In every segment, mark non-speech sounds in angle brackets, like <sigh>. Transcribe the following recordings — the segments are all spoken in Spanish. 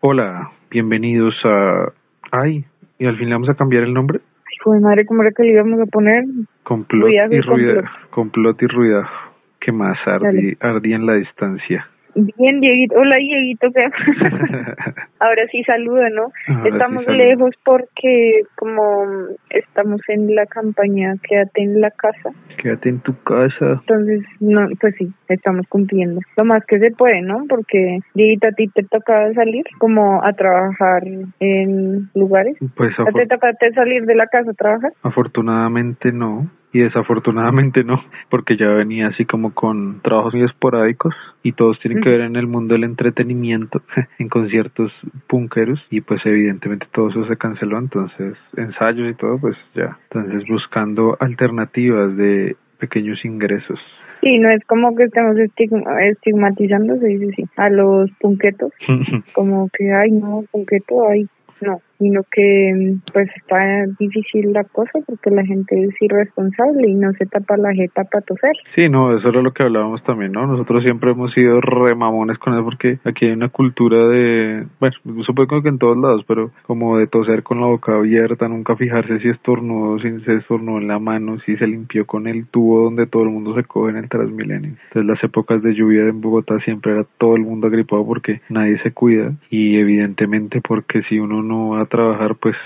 Hola, bienvenidos a... Ay, ¿y al fin le vamos a cambiar el nombre? Ay, madre, ¿cómo era que le íbamos a poner? Complot y y ruidajo. complot. Complot y ruidajo. ¿Qué más? Ardí, ardí en la distancia. Bien, Dieguito. Hola, Dieguito. ¿qué? <laughs> Ahora sí saluda, ¿no? Ahora estamos lejos porque como estamos en la campaña Quédate en la casa, Quédate en tu casa. entonces, no, pues sí, estamos cumpliendo. Lo más que se puede, ¿no? Porque, Dieguito, a ti te tocaba salir como a trabajar en lugares. Pues ¿A ti te tocaba salir de la casa a trabajar? afortunadamente no. Y desafortunadamente no, porque ya venía así como con trabajos muy esporádicos y todos tienen que ver en el mundo del entretenimiento, <laughs> en conciertos punkeros y pues evidentemente todo eso se canceló, entonces ensayos y todo pues ya. Entonces buscando alternativas de pequeños ingresos. Sí, no es como que estemos estigma- estigmatizando, se dice sí, a los punquetos. <laughs> como que ay no punqueto ay no sino que pues está difícil la cosa porque la gente es irresponsable y no se tapa la jeta para toser Sí, no, eso era lo que hablábamos también, ¿no? Nosotros siempre hemos sido remamones con eso porque aquí hay una cultura de, bueno, supongo que en todos lados, pero como de toser con la boca abierta, nunca fijarse si estornudó, si se estornudó en la mano, si se limpió con el tubo donde todo el mundo se coge en el Transmilenio. Entonces las épocas de lluvia en Bogotá siempre era todo el mundo agripado porque nadie se cuida y evidentemente porque si uno no va a trabajar pues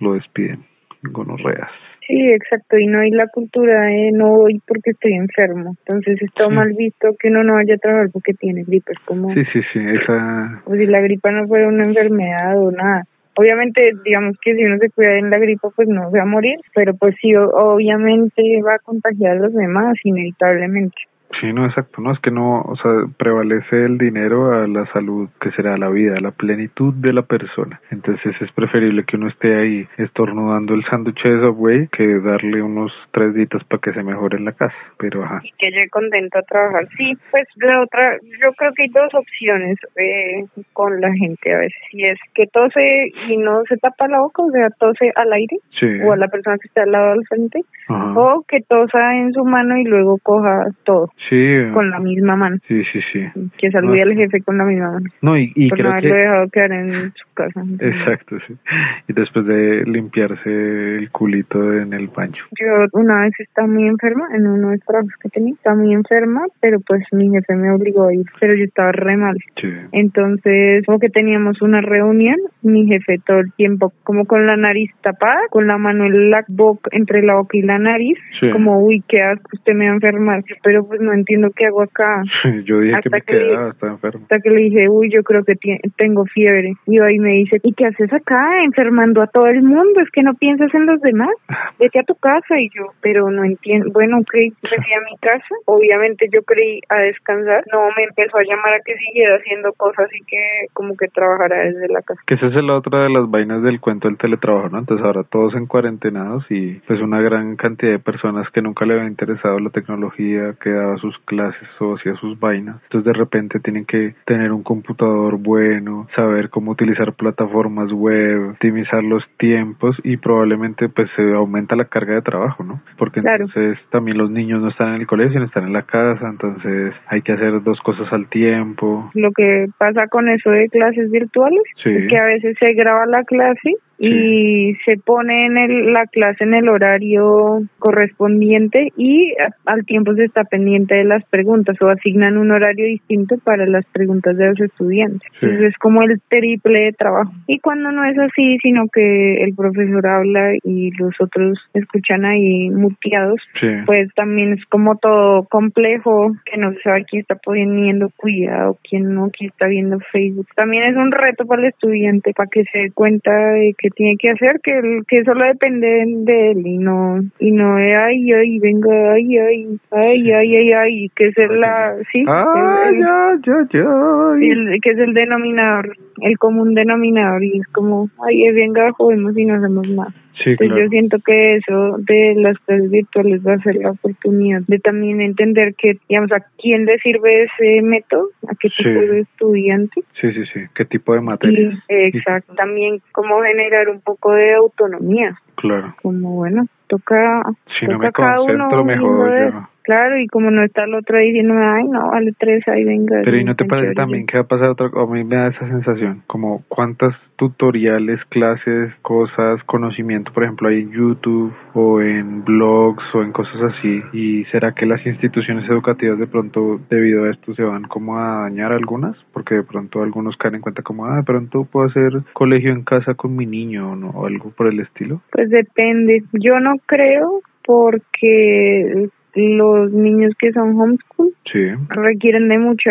lo despiden, gonorreas. sí exacto y no hay la cultura de no voy porque estoy enfermo entonces está Sí. mal visto que uno no vaya a trabajar porque tiene gripe es como Sí, sí, sí, esa como si la gripa no fuera una enfermedad o nada. Obviamente, digamos que si uno se cuida en la gripa, pues no se va a morir, pero pues sí, o- obviamente va a contagiar a los demás, inevitablemente. Sí, no, exacto, no, es que no, o sea, prevalece el dinero a la salud, que será la vida, a la plenitud de la persona. Entonces es preferible que uno esté ahí estornudando el sándwich de Subway que darle unos tres ditas para que se mejore en la casa. Pero ajá, Y que llegue contento a trabajar. Sí, pues la otra, yo creo que hay dos opciones eh, con la gente a veces. Si es que tose y no se tapa la boca, o sea, tose al aire, sí, o a la persona que está al lado del frente, ajá, o que tosa en su mano y luego coja todo sí, con la misma mano. sí, sí, sí. Que salude No, al jefe con la misma mano. No, y, y por no creo haberlo que... dejado quedar en su casa. Exacto, sí. Y después de limpiarse el culito en el baño. Yo una vez estaba muy enferma en uno de los trabajos que tenía. Estaba muy enferma, pero pues mi jefe me obligó a ir. Pero yo estaba re mal. Sí. Entonces, como que teníamos una reunión, mi jefe todo el tiempo como con la nariz tapada, con la mano en la boca, entre la boca y la nariz, Sí. como, uy, qué asco, usted me va a enfermar. Pero pues no entiendo qué hago acá. <laughs> Yo dije que Hasta me que- quedaba, estaba enfermo. Hasta que le dije, uy, yo creo que tengo fiebre. Y ahí me dice, ¿y qué haces acá enfermando a todo el mundo? ¿Es que no piensas en los demás? <laughs> Vete a tu casa. Y yo, pero no entiendo. Bueno, ok, me fui a mi casa. Obviamente yo creí a descansar. No, me empezó a llamar a que siguiera haciendo cosas y que como que trabajara desde la casa. Que esa es la otra de las vainas del cuento del teletrabajo, ¿no? Entonces ahora todos en cuarentenados y pues una gran cantidad de personas que nunca le había interesado la tecnología, que sus clases o hacía sus vainas. Entonces de repente tienen que tener un computador bueno, saber cómo utilizar plataformas web, optimizar los tiempos y probablemente pues se aumenta la carga de trabajo, ¿no? Porque Claro. entonces también los niños no están en el colegio, sino están en la casa, entonces hay que hacer dos cosas al tiempo. Lo que pasa con eso de clases virtuales Sí. es que a veces se graba la clase y se pone en el, la clase en el horario correspondiente y al tiempo se está pendiente de las preguntas o asignan un horario distinto para las preguntas de los estudiantes. Sí. Entonces es como el triple de trabajo. Y cuando no es así, sino que el profesor habla y los otros escuchan ahí muteados, Sí. pues también es como todo complejo, que no se sabe quién está poniendo cuidado, quién no, quién está viendo Facebook. También es un reto para el estudiante para que se dé cuenta de que tiene que hacer, que, el- que solo depende de él y no, y no de ay, ay, venga, ay, ay, ay, ay, ay, ay, que es el, la, sí, Ah, el- el- ya, ya, ya. el- que es el denominador, el común denominador y es como, ay, eh, venga, jodemos y no hacemos nada. Sí, Entonces claro. yo siento que eso de las clases virtuales va a ser la oportunidad de también entender que, digamos, a quién le sirve ese método, a qué Sí. tipo de estudiante. Sí, sí, sí. ¿Qué tipo de Y, materias? exacto, también cómo generar un poco de autonomía, Claro. como bueno, toca, Si no toca me cada uno yo. Claro, y como no está el otro ahí diciendo, ay, no, vale tres, ahí venga. Pero ¿y no te parece también que va a pasar otra A mí me da esa sensación, como cuántas tutoriales, clases, cosas, conocimiento, por ejemplo, hay en YouTube o en blogs o en cosas así. ¿Y será que las instituciones educativas de pronto, debido a esto, se van como a dañar algunas? Porque de pronto algunos caen en cuenta como, ah, de pronto puedo hacer colegio en casa con mi niño ¿no? o algo por el estilo. Pues depende. Yo no creo porque los niños que son homeschool requieren de mucha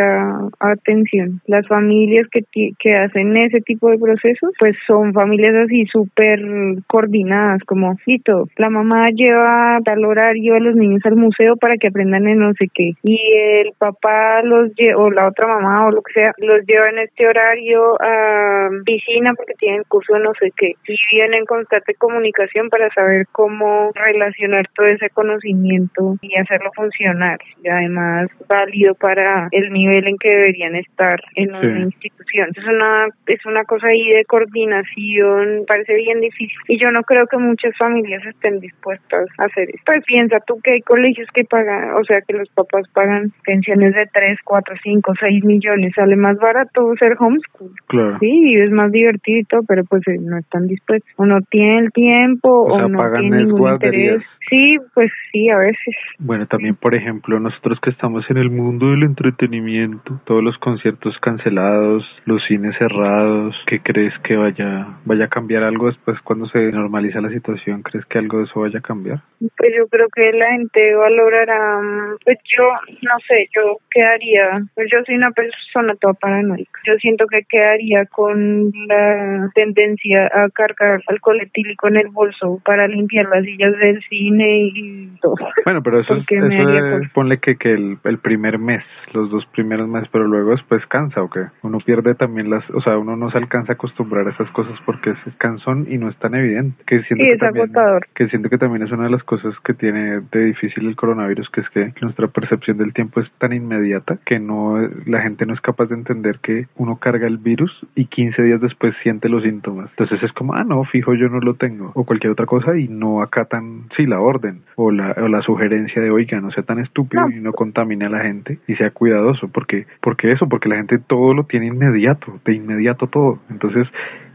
atención. Las familias que, que hacen ese tipo de procesos, pues son familias así súper coordinadas, como Fito. La mamá lleva tal horario a los niños al museo para que aprendan en no sé qué. Y el papá los lleva, o la otra mamá o lo que sea, los lleva en este horario a piscina porque tienen curso de no sé qué. Y vienen en constante comunicación para saber cómo relacionar todo ese conocimiento y hacerlo funcionar. Y además válido para el nivel en que deberían estar en una institución. Es una, es una cosa ahí de coordinación, parece bien difícil. Y yo no creo que muchas familias estén dispuestas a hacer esto. Pues piensa tú que hay colegios que pagan, o sea, que los papás pagan pensiones de 3, 4, 5, 6 millones. Sale más barato ser homeschool. Claro. Sí, es más divertido, pero pues eh, no están dispuestos. O no tienen el tiempo o, no tienen ningún interés. Sí, pues sí, a veces. Bueno, también, por ejemplo, nosotros que estamos en el mundo del entretenimiento, todos los conciertos cancelados, los cines cerrados, ¿qué crees que vaya vaya a cambiar algo después cuando se normaliza la situación? ¿Crees que algo de eso vaya a cambiar? Pues yo creo que la gente valorará, pues yo no sé, yo quedaría, pues yo soy una persona toda paranoica. Yo siento que quedaría con la tendencia a cargar alcohol etílico en el bolso para limpiar las sillas del cine y todo. Bueno, pero eso, es, eso ponle que, que el, el primer mes, los dos primeros meses, pero luego después cansa o que uno pierde también las, o sea, uno no se alcanza a acostumbrar a esas cosas porque es cansón y no es tan evidente. Que siento sí, que es agotador. Que siento que también es una de las cosas que tiene de difícil el coronavirus, que es que nuestra percepción del tiempo es tan inmediata que no la gente no es capaz de entender que uno carga el virus y 15 días después siente los síntomas. Entonces es como, ah, no, fijo, yo no lo tengo o cualquier otra cosa y no acatan, sí, la orden o la, o la sugerencia de, oiga, no sea tan estúpido y no contamine a la gente y sea cuidadoso, porque porque eso, porque la gente todo lo tiene inmediato, de inmediato todo. Entonces,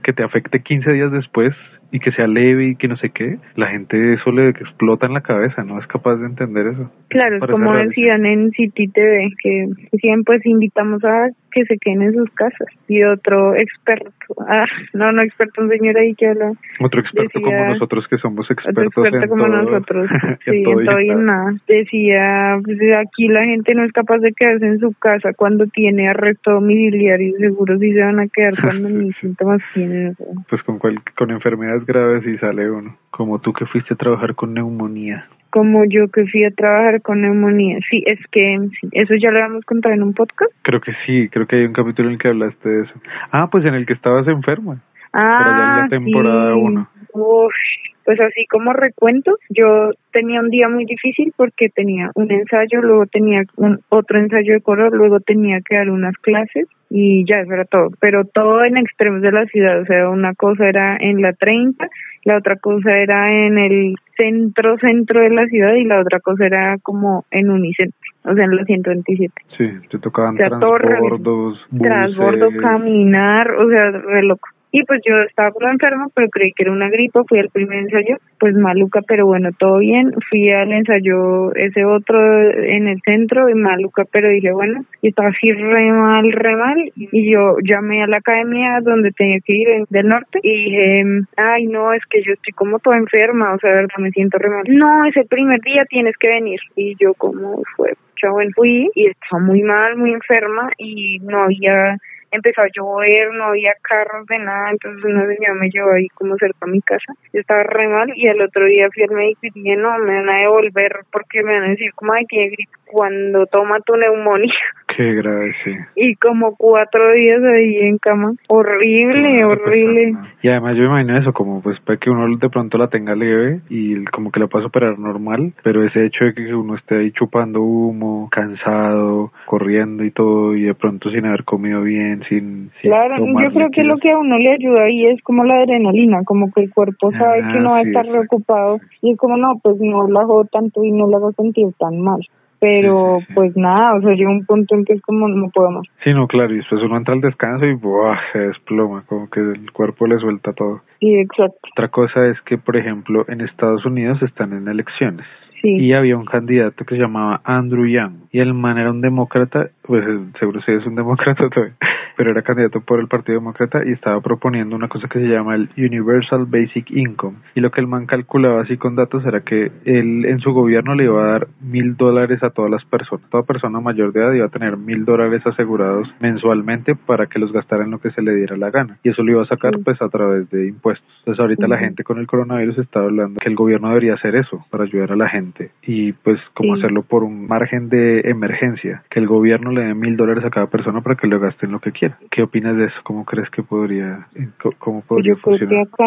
que te afecte 15 días después y que sea leve y que no sé qué, la gente eso le explota en la cabeza, no es capaz de entender eso. Claro, es como decían en City TV, que siempre pues invitamos a que se queden en sus casas. Y otro experto, ah, no, no experto, un señor ahí que habla. Otro experto como nosotros que somos expertos experto como nosotros, <laughs> sí, en todo y nada. Decía, pues aquí la gente no es capaz de quedarse en su casa cuando tiene arresto domiciliario, seguro si se van a quedar cuando <laughs> mis síntomas tienen. Pues con, cual, con enfermedades graves y sale uno. Como tú que fuiste a trabajar con neumonía. Como yo que fui a trabajar con neumonía. Sí, es que eso ya lo habíamos contado en un podcast. Creo que sí, creo que hay un capítulo en el que hablaste de eso. Ah, pues en el que estabas enferma. Ah, Pero ya en la temporada 1. pues así como recuento, yo tenía un día muy difícil porque tenía un ensayo, luego tenía un, otro ensayo de color, luego tenía que dar unas clases y ya, eso era todo, pero todo en extremos de la ciudad, o sea, una cosa era en la 30, la otra cosa era en el centro, centro de la ciudad y la otra cosa era como en Unicentro, o sea, en la 127. Sí, te tocaban o sea, transbordos, Transbordo, caminar, o sea, re loco. Y pues yo estaba por enferma, pero creí que era una gripa, fui al primer ensayo, pues maluca, pero bueno, todo bien. Fui al ensayo ese otro en el centro y maluca, pero dije, bueno, y estaba así re mal, re mal. Y yo llamé a la academia donde tenía que ir del norte y dije, ay, no, es que yo estoy como toda enferma, o sea, verdad, me siento re mal. No, ese primer día tienes que venir. Y yo como fue, bueno, fui y estaba muy mal, muy enferma y no había empezó a llover, no había carros de nada, entonces una señora me llevó ahí como cerca a mi casa, yo estaba re mal y al otro día fui al médico y dije, no, me van a devolver porque me van a decir como, hay que gripe cuando toma tu neumonía. Qué grave, sí. Y como cuatro días ahí en cama, horrible, horrible. Y además yo me imagino eso, como pues para que uno de pronto la tenga leve y como que la pueda superar normal, pero ese hecho de que uno esté ahí chupando humo, cansado, corriendo y todo, y de pronto sin haber comido bien, sin... claro, yo creo que lo que a uno le ayuda ahí es como la adrenalina, como que el cuerpo sabe que no va a estar preocupado y es como no, pues no la hago tanto y no la hago sentir tan mal. Pero pues nada, o sea, llega un punto en que es como no puedo más. Sí, no, claro, y después uno entra al descanso y ¡buah! se desploma, como que el cuerpo le suelta todo. Sí, exacto. Otra cosa es que, por ejemplo, en Estados Unidos están en elecciones. Sí. Y había un candidato que se llamaba Andrew Yang. Y el man era un demócrata, pues seguro sí es un <laughs> demócrata todavía, pero era candidato por el Partido Demócrata y estaba proponiendo una cosa que se llama el Universal Basic Income. Y lo que el man calculaba así con datos era que él en su gobierno le iba a dar mil dólares a todas las personas. Toda persona mayor de edad iba a tener mil dólares asegurados mensualmente para que los gastara en lo que se le diera la gana. Y eso lo iba a sacar Sí. pues a través de impuestos. Entonces ahorita la gente con el coronavirus está hablando que el gobierno debería hacer eso para ayudar a la gente y pues como Sí. hacerlo por un margen de emergencia, que el gobierno le dé mil dólares a cada persona para que lo gaste en lo que quiera. ¿Qué opinas de eso? ¿Cómo crees que podría, cómo podría Yo creo que funcionar? acá,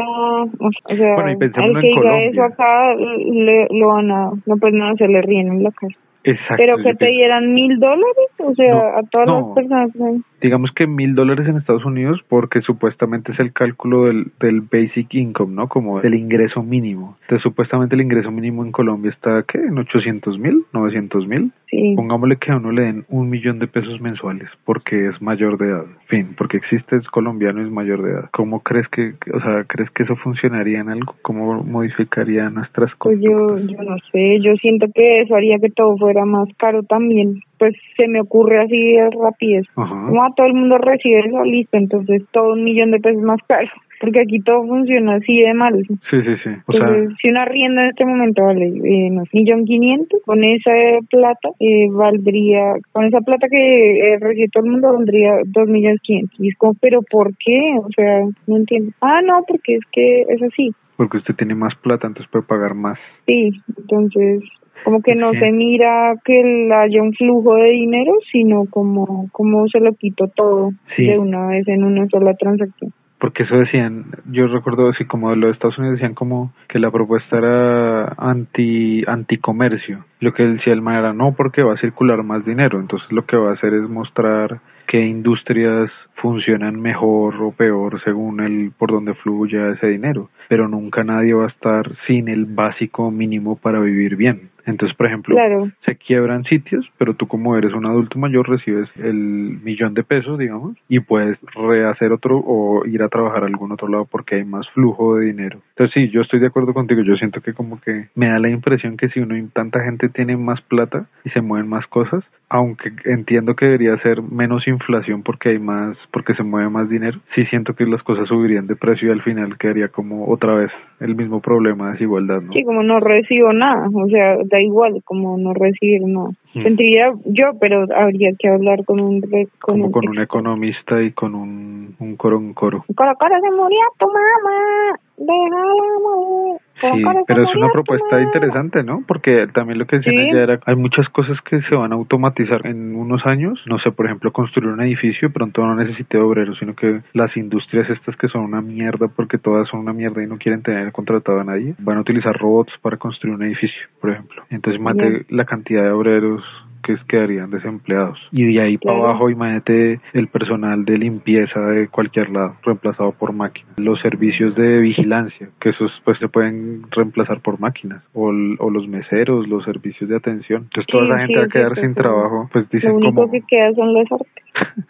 o sea, Bueno, y que en diga Colombia. eso acá le, lo van a, no pues no, se le ríen en la cara. Exacto. Pero que te dieran mil dólares, o sea, No, a todas no. las personas. Digamos que mil dólares en Estados Unidos porque supuestamente es el cálculo del, del basic income, ¿no? Como del ingreso mínimo. Entonces supuestamente el ingreso mínimo en Colombia está, ¿qué? ¿En 800 mil? ¿900 mil? Sí. Pongámosle que a uno le den un millón de pesos mensuales porque es mayor de edad. Fin, porque existe es colombiano y es mayor de edad. ¿Cómo crees que, o sea, crees que eso funcionaría en algo? ¿Cómo modificaría nuestras Pues yo, yo no sé, yo siento que eso haría que todo fuera más caro también. Pues se me ocurre así de rapidez. Ajá. Como a todo el mundo recibe eso, listo, entonces todo un millón de pesos más caro. <laughs> Porque aquí todo funciona así de mal. Sí, sí, sí. O sea, Entonces, si una arriendo en este momento vale, eh, no millón quinientos, con esa plata eh, valdría, con esa plata que eh, recibe todo el mundo valdría dos millones quinientos. Y es como, pero ¿por qué? O sea, no entiendo. Ah, no, porque es que es así. porque usted tiene más plata, entonces puede pagar más. Sí, entonces como que no Sí. se mira que haya un flujo de dinero, sino como, como se lo quito todo Sí. de una vez en una sola transacción. porque eso decían, yo recuerdo así como de lo de Estados Unidos decían como que la propuesta era anti anticomercio. Lo que decía el man era no porque va a circular más dinero, entonces lo que va a hacer es mostrar qué industrias funcionan mejor o peor según el por donde fluya ese dinero, pero nunca nadie va a estar sin el básico mínimo para vivir bien. Entonces, por ejemplo, Claro. se quiebran sitios, pero tú como eres un adulto mayor recibes el millón de pesos, digamos, y puedes rehacer otro o ir a trabajar a algún otro lado porque hay más flujo de dinero. Entonces sí, yo estoy de acuerdo contigo, yo siento que como que me da la impresión que si uno tanta gente tiene más plata y se mueven más cosas, aunque entiendo que debería ser menos inflación porque hay más, porque se mueve más dinero, sí siento que las cosas subirían de precio y al final quedaría como otra vez el mismo problema de desigualdad, ¿no? Sí, como no recibo nada, o sea, da igual como no recibir nada. Mm. Sentiría yo, pero habría que hablar con un... con como un con un economista y con un, un coro un coro. Coro, coro, se murió tu mamá, déjala morir. Sí, pero es una propuesta interesante, ¿no? Porque también lo que decían Sí. ella era, hay muchas cosas que se van a automatizar en unos años, no sé, por ejemplo, construir un edificio, pronto no necesite obreros, sino que las industrias estas que son una mierda, porque todas son una mierda y no quieren tener contratado a nadie, van a utilizar robots para construir un edificio, por ejemplo. Entonces, mate la cantidad de obreros que quedarían desempleados. Y de ahí para abajo, imagínate el personal de limpieza de cualquier lado, reemplazado por máquinas. Los servicios de vigilancia, que esos pues se pueden reemplazar por máquinas. O, o los meseros, los servicios de atención. Entonces toda esa gente sí, va a quedar sin trabajo. Pues dicen Lo único como... que queda son las <laughs> artes.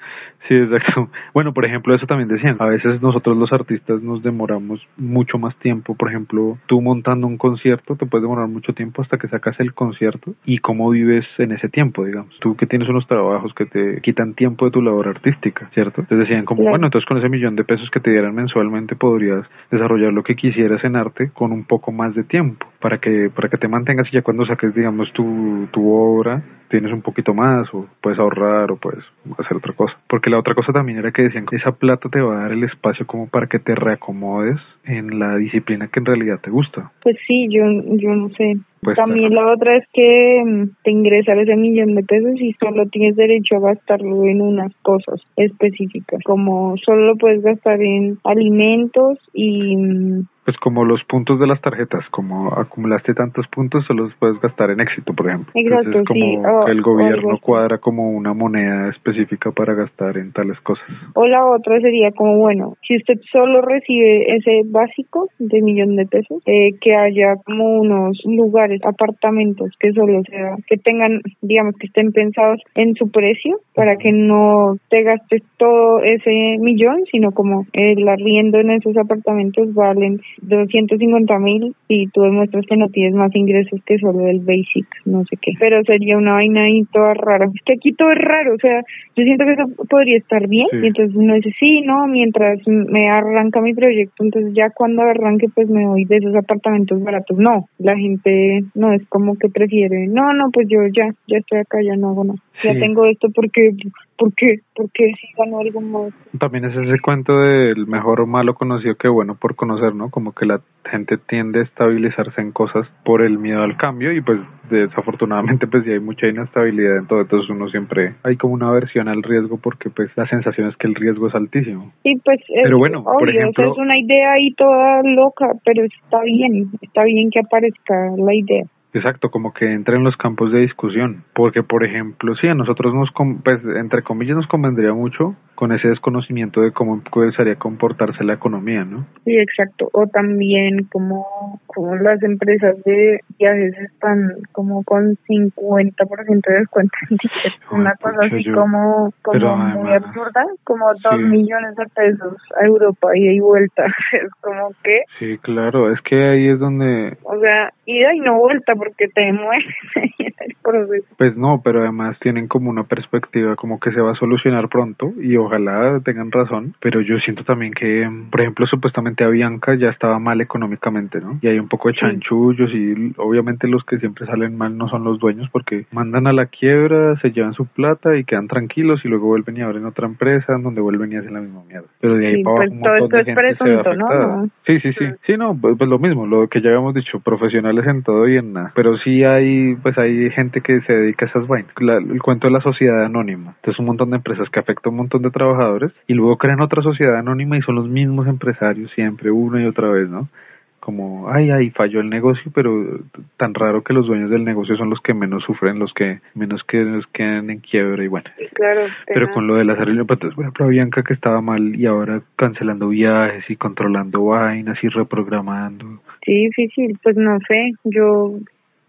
Sí, exacto. Bueno, por ejemplo, eso también decían. A veces nosotros los artistas nos demoramos mucho más tiempo. Por ejemplo, tú montando un concierto te puedes demorar mucho tiempo hasta que sacas el concierto y cómo vives en ese tiempo, digamos. Tú que tienes unos trabajos que te quitan tiempo de tu labor artística, ¿cierto? Entonces decían como, Claro. bueno, entonces con ese millón de pesos que te dieran mensualmente podrías desarrollar lo que quisieras en arte con un poco más de tiempo para que para que te mantengas y ya cuando saques, digamos, tu, tu obra tienes un poquito más o puedes ahorrar o puedes hacer otra cosa. Porque la otra cosa también era que decían que esa plata te va a dar el espacio como para que te reacomodes en la disciplina que en realidad te gusta. Pues sí, yo, yo no sé. Pues, También la otra es que mm, te ingresar ese millón de pesos y solo tienes derecho a gastarlo en unas cosas específicas, como solo lo puedes gastar en alimentos y, mm, Pues como los puntos de las tarjetas, como acumulaste tantos puntos, solo los puedes gastar en éxito, por ejemplo. Exacto, Entonces, como sí. el gobierno cuadra como una moneda específica para gastar en tales cosas. O la otra sería como, bueno, si usted solo recibe ese básico de millón de pesos, eh, que haya como unos lugares, apartamentos que solo sea, que tengan, digamos, que estén pensados en su precio para que no te gastes todo ese millón, sino como el arriendo en esos apartamentos valen 250 mil y tú demuestras que no tienes más ingresos que solo el basic, no sé qué. Pero sería una vaina ahí toda rara. Es que aquí todo es raro, o sea, yo siento que eso podría estar bien Sí. y entonces uno dice, sí, no, mientras me arranca mi proyecto, entonces ya cuando arranque pues me voy de esos apartamentos baratos. No, la gente no es como que prefiere, no, no, pues yo ya, ya estoy acá, ya no hago nada. Ya tengo esto porque, ¿por qué? Porque si gano algo más. También es ese cuento del mejor o malo conocido que bueno por conocer, ¿no? Como que la gente tiende a estabilizarse en cosas por el miedo al cambio y pues desafortunadamente <laughs> pues sí hay mucha inestabilidad en todo, entonces uno siempre hay como una aversión al riesgo porque pues la sensación es que el riesgo es altísimo. Sí, pues es Pero bueno, por obvio, o sea, ejemplo- es una idea ahí toda loca, pero está bien, está bien que aparezca la idea. Exacto, como que entra en los campos de discusión, porque por ejemplo, sí, a nosotros nos, pues entre comillas nos convendría mucho con ese desconocimiento de cómo empezaría a comportarse la economía, ¿no? Sí, exacto. O también como, como las empresas de viajes están como con 50% de descuento en tickets. Una cosa así yo- como, como muy además- absurda, como dos Sí. millones de pesos a Europa ida y vuelta. <laughs> Es como que, Sí, claro, es que ahí es donde o sea, ida y no vuelta porque te mueres <laughs> en el proceso. Pues no, pero además tienen como una perspectiva como que se va a solucionar pronto y ojalá tengan razón, pero yo siento también que, por ejemplo, supuestamente Avianca ya estaba mal económicamente, ¿no? Y hay un poco de chanchullos y obviamente los que siempre salen mal no son los dueños porque mandan a la quiebra, se llevan su plata y quedan tranquilos y luego vuelven y abren otra empresa donde vuelven y hacen la misma mierda. Pero de ahí Sí, para pues abajo todo esto de es gente se ve presunto, ¿no? No. Sí, sí, sí. Sí, no, pues, pues lo mismo, lo que ya habíamos dicho, profesionales en todo y en nada. Pero sí hay, pues hay gente que se dedica a esas vainas. La- el cuento de la sociedad anónima. Entonces un montón de empresas que afecta a un montón de trabajadores y luego crean otra sociedad anónima y son los mismos empresarios siempre, una y otra vez, ¿no? Como, ay, ay, falló el negocio, pero tan raro que los dueños del negocio son los que menos sufren, los que menos que los quedan en quiebra y bueno. Sí, claro. Pero con lo de las aerolíneas, por ejemplo, Bianca que estaba mal y ahora cancelando viajes y controlando vainas y reprogramando. Sí, difícil, pues no sé, yo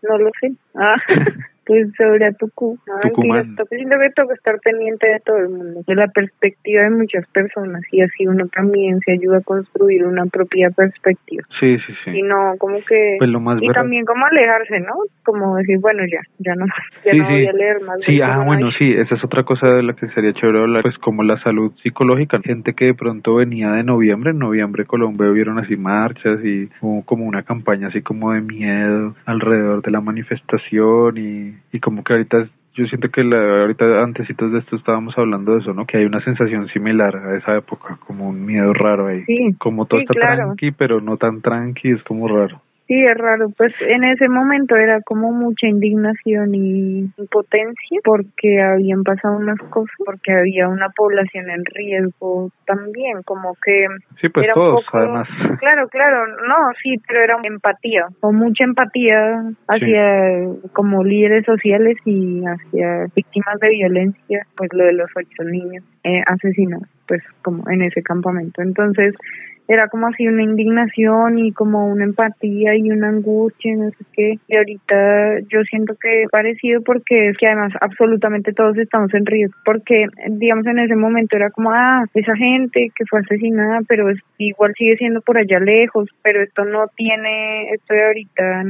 no lo sé. Ah, <laughs> pues sobre Tucumán. Tucumán. siento que toca estar pendiente de todo el mundo, de la perspectiva de muchas personas y así uno también se ayuda a construir una propia perspectiva. Sí, sí, sí. Y no, como que... Pues lo más y verdad- también como alejarse, ¿no? Como decir, bueno, ya, ya no, ya Sí, no voy a leer más. Sí, ah, bueno, sí, esa es otra cosa de la que sería chévere hablar, pues como la salud psicológica. Gente que de pronto venía de noviembre, en noviembre Colombia vieron así marchas y hubo como una campaña así como de miedo alrededor de la manifestación y, y como que ahorita yo siento que la, ahorita antesitos de esto estábamos hablando de eso, ¿no? Que hay una sensación similar a esa época, como un miedo raro ahí. Sí, Como todo sí, está claro. tranqui, pero no tan tranqui, es como raro. Sí, es raro. Pues en ese momento era como mucha indignación y impotencia porque habían pasado unas cosas, porque había una población en riesgo también, como que Sí, pues era un todos, poco- además. <laughs> Claro, claro, no, sí, pero era empatía, o mucha empatía hacia como líderes sociales y hacia víctimas de violencia, pues lo de los ocho niños eh, asesinados, pues como en ese campamento. Entonces era como así una indignación y como una empatía y una angustia, no sé qué. Y ahorita yo siento que parecido porque es que además absolutamente todos estamos en riesgo, porque digamos en ese momento era como, ah, esa gente que fue asesinada, pero es, igual sigue siendo por allá lejos, pero esto no tiene, esto de ahorita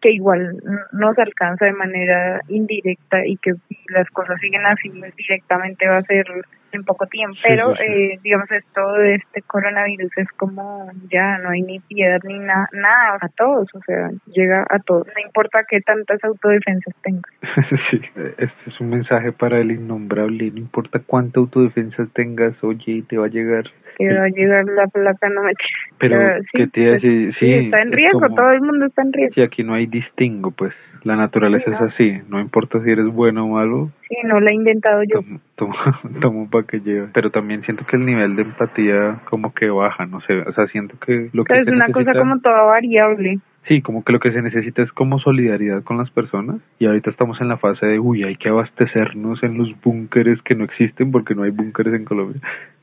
que igual nos alcanza de manera indirecta y que las cosas siguen así, pues directamente va a ser en poco tiempo. Sí, Pero, sí, sí. eh, digamos, esto de este coronavirus es como ya no hay ni piedad ni na- nada a todos, o sea, llega a todos. No importa qué tantas autodefensas tengas. <laughs> sí, este es un mensaje para el innombrable. No importa cuánta autodefensa tengas, oye, te va a llegar. Que va a llegar la placa, no me Pero, ¿qué te pues, sí, sí, está en riesgo, todo el mundo está en riesgo. Sí, aquí no hay distingo, pues. La naturaleza es así, no importa si eres bueno o malo. Sí, no la he inventado yo. Tomo, <laughs> tomo, para que lleve. Pero también siento que el nivel de empatía como que baja, no sé, o sea, siento que lo que... es una cosa como toda variable. Sí, como que lo que se necesita es como solidaridad con las personas y ahorita estamos en la fase de, uy, hay que abastecernos en los búnkeres que no existen porque no hay búnkeres en Colombia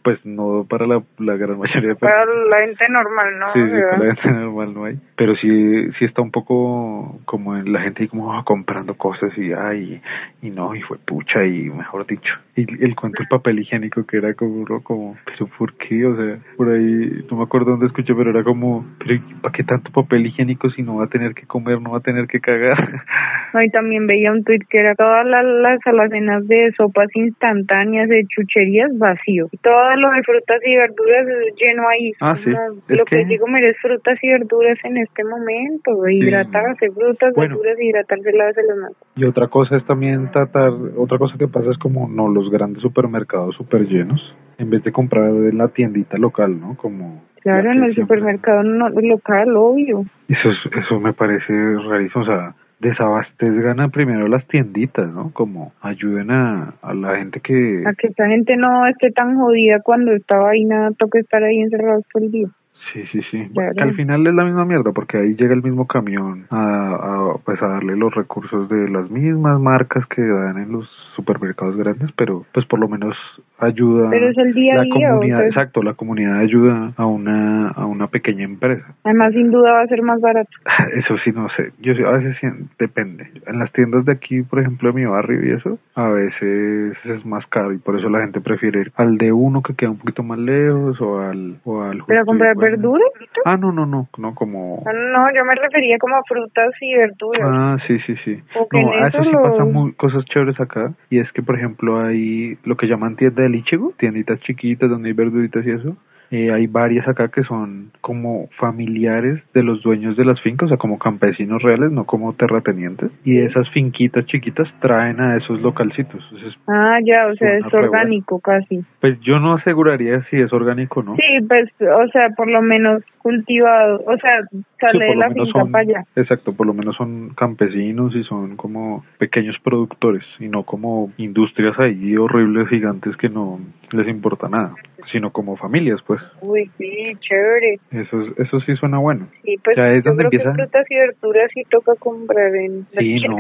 pues no para la, la gran <laughs> mayoría de personas. Para la gente normal, ¿no? Sí, sí, para la gente normal no hay. Pero sí, sí está un poco como en la gente ahí como comprando cosas y ay, y no, y fue pucha y mejor dicho. Y el cuento del papel higiénico que era como, como, pero ¿por qué? O sea, por ahí, no me acuerdo dónde escuché, pero era como, pero ¿para qué tanto papel higiénico si no va a tener que comer, no va a tener que cagar? <laughs> Hoy también veía un tweet que era todas las, las alacenas de sopas instantáneas, de chucherías, vacío. Todas lo de frutas y verduras lleno ahí. Ah, sí. lo que, digo, comer es frutas y verduras en este momento, hidratarse, frutas, verduras, hidratarse, lavarse las manos. Y otra cosa es también tratar, otra cosa que pasa es como no los grandes supermercados super llenos, en vez de comprar en la tiendita local, ¿no? Como Claro, en el supermercado no, local, obvio. Eso, eso me parece rarísimo, o sea, desabastezcan primero las tienditas, ¿no? Como ayuden a, a la gente que... A que esta gente no esté tan jodida cuando estaba ahí, nada, toca estar ahí encerrados todo el día. Sí, sí, sí. Que al final es la misma mierda porque ahí llega el mismo camión a, a, pues a darle los recursos de las mismas marcas que dan en los supermercados grandes, pero pues por lo menos ayuda pero es el día la día, comunidad, exacto, la comunidad ayuda a una a una pequeña empresa. Además sin duda va a ser más barato. <laughs> Eso sí no sé. Yo a veces depende. En las tiendas de aquí, por ejemplo, de mi barrio y eso, a veces es más caro y por eso la gente prefiere ir al de uno que queda un poquito más lejos o al o al Pero comprar verduras? Ah, no, no, no, no como... Ah, no, yo me refería como a frutas y verduras. Ah, sí, sí, sí. no, a eso sí pasan muy, cosas chéveres acá. Y es que, por ejemplo, hay lo que llaman tienda de lichego, tienditas chiquitas donde hay verduritas y eso. Eh, hay varias acá que son como familiares de los dueños de las fincas, o sea, como campesinos reales, no como terratenientes. Y esas finquitas chiquitas traen a esos localcitos. ah, ya, o sea, es orgánico casi. Pues yo no aseguraría si es orgánico no. Sí, pues, o sea, por lo menos cultivado, o sea, sale de la finca para allá. Exacto, por lo menos son campesinos y son como pequeños productores y no como industrias ahí horribles gigantes que no les importa nada sino como familias, pues. Uy, sí, chévere. Eso, eso sí suena bueno. Sí, pues es donde empieza... frutas y verduras sí toca comprar en sí, no,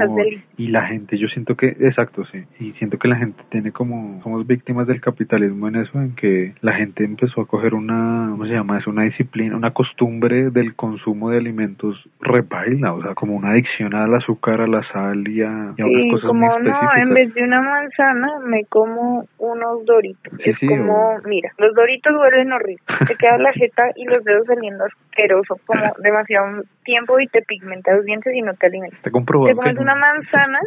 Y la gente, yo siento que, exacto, sí, y siento que la gente tiene como, somos víctimas del capitalismo en eso, en que la gente empezó a coger una, ¿cómo se llama? Es una disciplina, una costumbre del consumo de alimentos repaila, o sea, como una adicción al azúcar, a la sal y a, y otras cosas como muy no, en vez de una manzana me como unos doritos. es como, mira, los doritos huelen Te queda la jeta y los dedos saliendo asqueroso, como demasiado tiempo y te pigmenta los dientes y no te alimentas. Te compro. Te comes una manzana,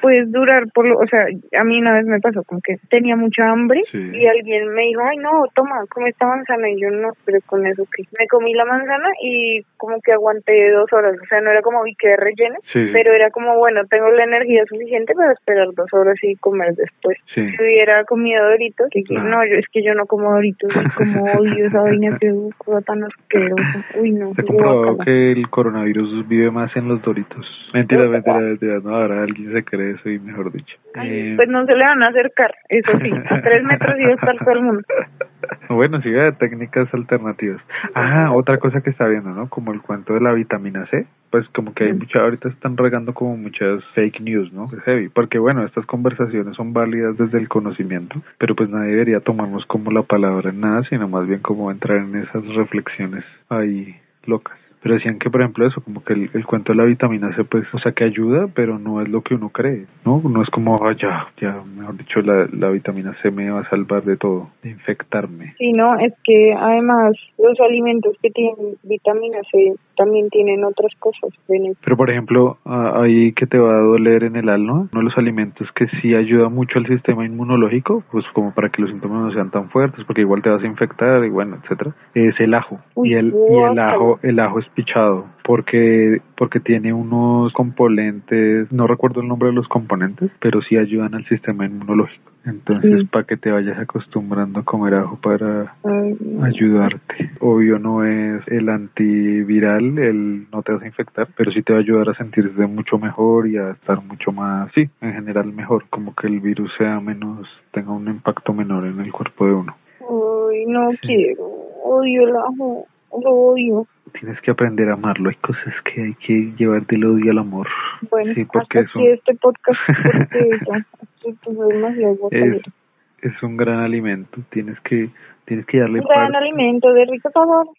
puedes durar por lo, o sea, a mí una vez me pasó como que tenía mucha hambre y alguien me dijo, ay no, toma, come esta manzana. Y yo no, pero con eso que me comí la manzana y como que aguanté dos horas, o sea, no era como vi que rellene, pero era como, bueno, tengo la energía suficiente para esperar dos horas y comer después. Si hubiera comido doritos, que no, yo, es que yo no como doritos, como odio esa vaina que cosa tan asquerosa. Uy, no. Se comprobado que el coronavirus vive más en los doritos. Mentira, mentira, mentira. No, ahora alguien se cree eso y mejor dicho. Eh, pues no se le van a acercar, eso sí. A <laughs> tres metros y estar todo el mundo. Bueno, sigue de técnicas alternativas. Ah, otra cosa que está viendo, ¿no? Como el cuento de la vitamina C. Pues como que hay mucha, ahorita están regando como muchas fake news, ¿no? Es heavy. Porque bueno, estas conversaciones son válidas desde el conocimiento, pero pues nadie debería tomarnos como la palabra en nada, sino más bien como entrar en esas reflexiones ahí locas. Pero decían que, por ejemplo, eso, como que el, cuento de la vitamina C, pues, o sea, que ayuda, pero no es lo que uno cree, ¿no? No es como, ah, ya, ya, mejor dicho, la, la vitamina C me va a salvar de todo, de infectarme. Sí, no, es que además los alimentos que tienen vitamina C también tienen otras cosas. Pero, por ejemplo, ahí que te va a doler en el alma, uno de los alimentos que sí ayuda mucho al sistema inmunológico, pues como para que los síntomas no sean tan fuertes, porque igual te vas a infectar y bueno, etcétera, es el ajo. Uy, y el y el ajo el ajo es pichado porque porque tiene unos componentes no recuerdo el nombre de los componentes pero sí ayudan al sistema inmunológico entonces Sí. para que te vayas acostumbrando a comer ajo para Ay, ayudarte obvio no es el antiviral el no te vas a infectar pero sí te va a ayudar a sentirte mucho mejor y a estar mucho más sí en general mejor como que el virus sea menos tenga un impacto menor en el cuerpo de uno Ay, no quiero. Odio el ajo. Lo odio. Tienes que aprender a amarlo. Hay cosas que hay que llevar del odio al amor. Bueno, Sí, porque hasta es aquí un- este podcast porque <laughs> ya esto es es un gran alimento. Tienes que, tienes que darle Un gran parte- alimento de rico sabor.